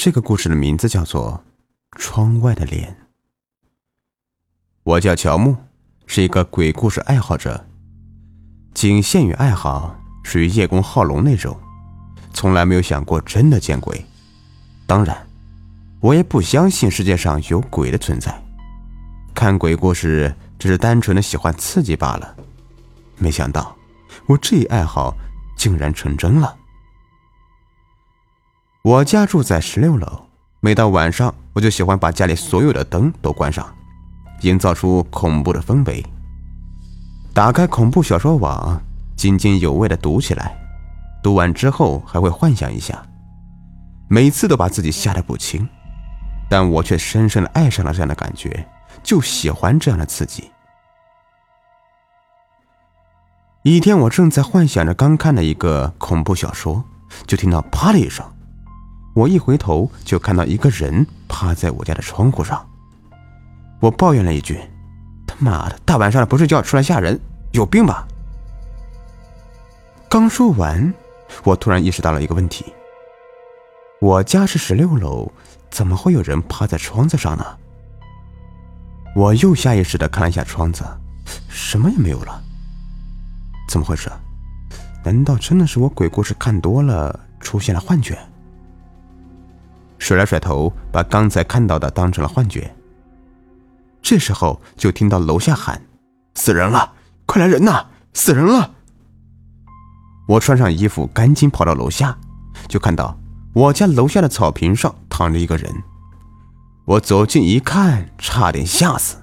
这个故事的名字叫做《窗外的脸》。我叫乔木，是一个鬼故事爱好者，仅限于爱好，属于叶公好龙那种，从来没有想过真的见鬼。当然，我也不相信世界上有鬼的存在。看鬼故事只是单纯的喜欢刺激罢了。没想到，我这一爱好竟然成真了。我家住在十六楼，每到晚上，我就喜欢把家里所有的灯都关上，营造出恐怖的氛围。打开恐怖小说网，津津有味的读起来。读完之后还会幻想一下，每次都把自己吓得不轻，但我却深深的爱上了这样的感觉，就喜欢这样的刺激。一天，我正在幻想着刚看的一个恐怖小说，就听到啪的一声。我一回头就看到一个人趴在我家的窗户上，我抱怨了一句：“他妈的，大晚上的不睡觉出来吓人，有病吧？”刚说完，我突然意识到了一个问题：我家是十六楼，怎么会有人趴在窗子上呢？我又下意识的看了一下窗子，什么也没有了。怎么回事？难道真的是我鬼故事看多了，出现了幻觉？甩了甩头，把刚才看到的当成了幻觉。这时候就听到楼下喊：“死人了！快来人呐！死人了！”我穿上衣服，赶紧跑到楼下，就看到我家楼下的草坪上躺着一个人。我走近一看，差点吓死。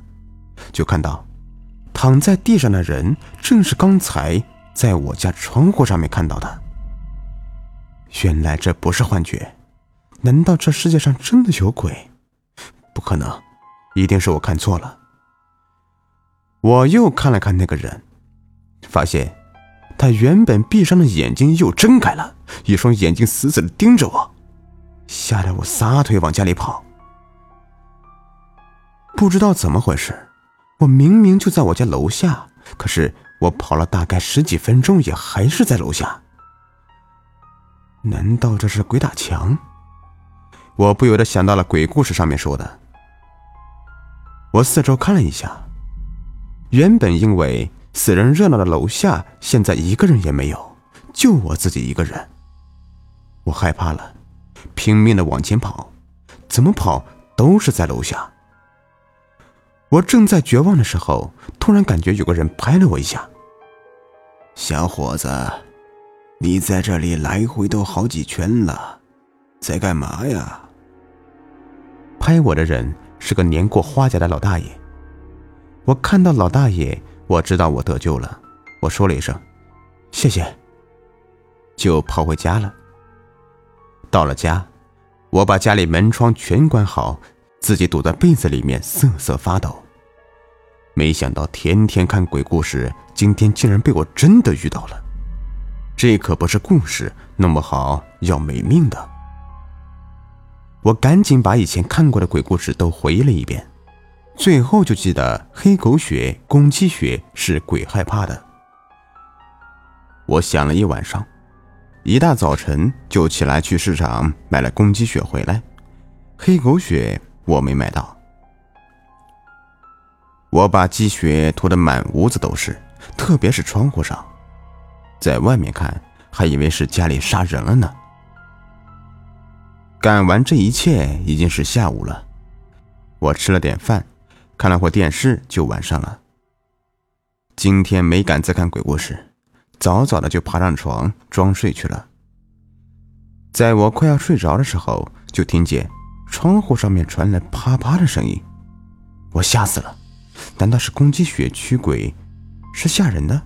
就看到躺在地上的人，正是刚才在我家窗户上面看到的。原来这不是幻觉。难道这世界上真的有鬼？不可能，一定是我看错了。我又看了看那个人，发现他原本闭上的眼睛又睁开了，一双眼睛死死的盯着我，吓得我撒腿往家里跑。不知道怎么回事，我明明就在我家楼下，可是我跑了大概十几分钟，也还是在楼下。难道这是鬼打墙？我不由得想到了鬼故事上面说的。我四周看了一下，原本因为死人热闹的楼下，现在一个人也没有，就我自己一个人。我害怕了，拼命的往前跑，怎么跑都是在楼下。我正在绝望的时候，突然感觉有个人拍了我一下：“小伙子，你在这里来回都好几圈了，在干嘛呀？”拍我的人是个年过花甲的老大爷。我看到老大爷，我知道我得救了。我说了一声“谢谢”，就跑回家了。到了家，我把家里门窗全关好，自己躲在被子里面瑟瑟发抖。没想到天天看鬼故事，今天竟然被我真的遇到了。这可不是故事，弄不好要没命的。我赶紧把以前看过的鬼故事都回忆了一遍，最后就记得黑狗血、公鸡血是鬼害怕的。我想了一晚上，一大早晨就起来去市场买了公鸡血回来，黑狗血我没买到。我把鸡血涂得满屋子都是，特别是窗户上，在外面看还以为是家里杀人了呢。干完这一切已经是下午了，我吃了点饭，看了会电视，就晚上了。今天没敢再看鬼故事，早早的就爬上床装睡去了。在我快要睡着的时候，就听见窗户上面传来啪啪的声音，我吓死了！难道是公鸡血驱鬼？是吓人的？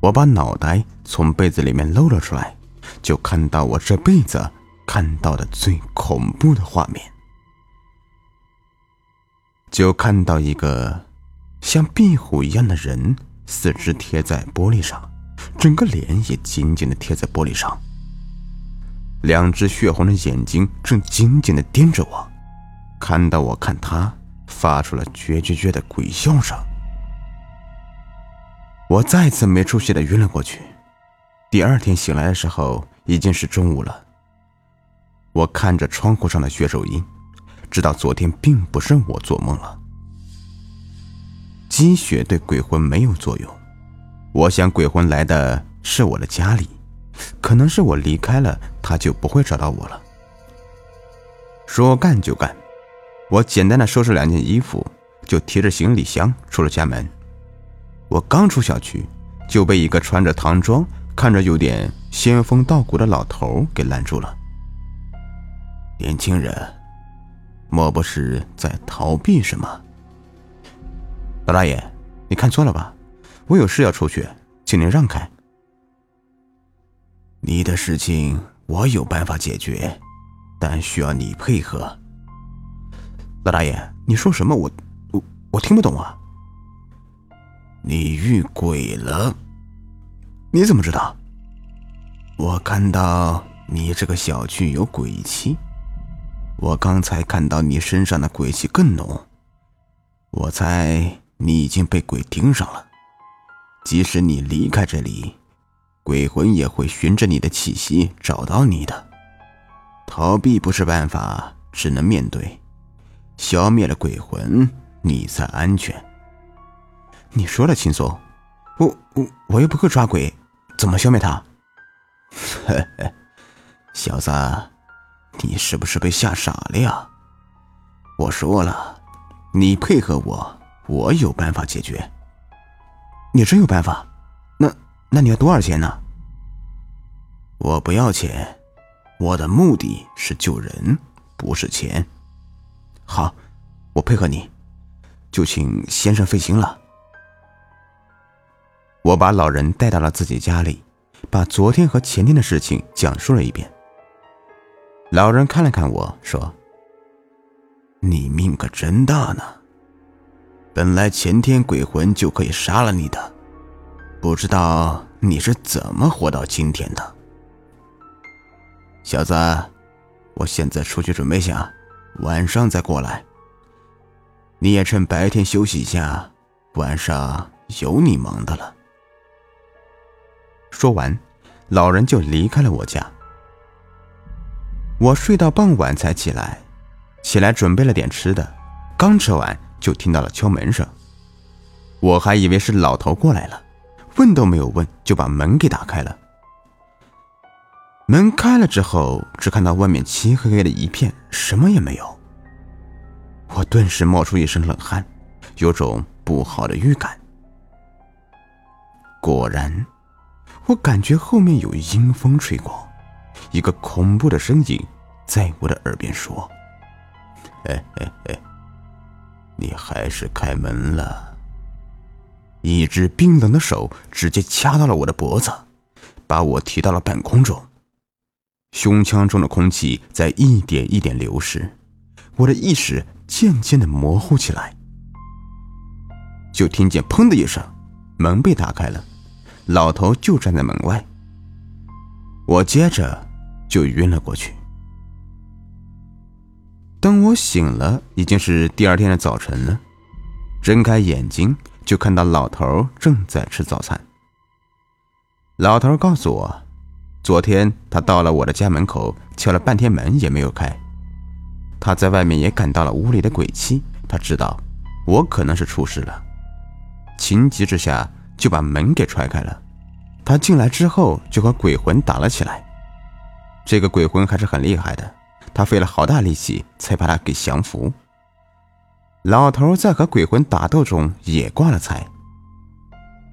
我把脑袋从被子里面露了出来。就看到我这辈子看到的最恐怖的画面，就看到一个像壁虎一样的人，四肢贴在玻璃上，整个脸也紧紧的贴在玻璃上，两只血红的眼睛正紧紧的盯着我，看到我看他，发出了绝绝绝的鬼笑声。我再次没出息的晕了过去。第二天醒来的时候已经是中午了，我看着窗户上的血手印，知道昨天并不是我做梦了。积雪对鬼魂没有作用，我想鬼魂来的是我的家里，可能是我离开了，他就不会找到我了。说干就干，我简单的收拾两件衣服，就提着行李箱出了家门。我刚出小区，就被一个穿着唐装、看着有点仙风道骨的老头给拦住了。年轻人，莫不是在逃避什么？老大爷，你看错了吧？我有事要出去，请您让开。你的事情我有办法解决，但需要你配合。老大爷，你说什么？我我我听不懂啊！你遇鬼了？你怎么知道？我看到你这个小区有鬼气，我刚才看到你身上的鬼气更浓，我猜你已经被鬼盯上了。即使你离开这里，鬼魂也会循着你的气息找到你的。逃避不是办法，只能面对。消灭了鬼魂，你才安全。你说的轻松，我我我又不会抓鬼，怎么消灭他？嘿嘿，小子，你是不是被吓傻了呀？我说了，你配合我，我有办法解决。你真有办法？那那你要多少钱呢？我不要钱，我的目的是救人，不是钱。好，我配合你，就请先生费心了。我把老人带到了自己家里，把昨天和前天的事情讲述了一遍。老人看了看我说：“你命可真大呢，本来前天鬼魂就可以杀了你的，不知道你是怎么活到今天的。小子，我现在出去准备下，晚上再过来。你也趁白天休息一下，晚上有你忙的了。”说完，老人就离开了我家。我睡到傍晚才起来，起来准备了点吃的，刚吃完就听到了敲门声。我还以为是老头过来了，问都没有问就把门给打开了。门开了之后，只看到外面漆黑黑的一片，什么也没有。我顿时冒出一身冷汗，有种不好的预感。果然。我感觉后面有阴风吹过，一个恐怖的声音在我的耳边说：“嘿嘿嘿，你还是开门了。”一只冰冷的手直接掐到了我的脖子，把我提到了半空中。胸腔中的空气在一点一点流失，我的意识渐渐的模糊起来。就听见“砰”的一声，门被打开了。老头就站在门外，我接着就晕了过去。等我醒了，已经是第二天的早晨了。睁开眼睛，就看到老头正在吃早餐。老头告诉我，昨天他到了我的家门口，敲了半天门也没有开。他在外面也感到了屋里的鬼气，他知道我可能是出事了，情急之下。就把门给踹开了，他进来之后就和鬼魂打了起来。这个鬼魂还是很厉害的，他费了好大力气才把他给降服。老头在和鬼魂打斗中也挂了彩。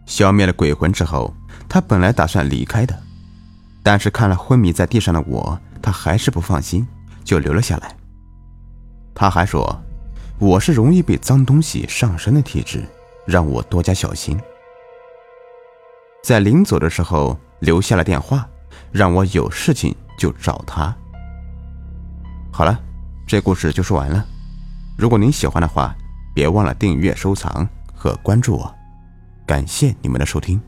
消灭了鬼魂之后，他本来打算离开的，但是看了昏迷在地上的我，他还是不放心，就留了下来。他还说我是容易被脏东西上身的体质，让我多加小心。在临走的时候留下了电话，让我有事情就找他。好了，这故事就说完了。如果您喜欢的话，别忘了订阅、收藏和关注我。感谢你们的收听。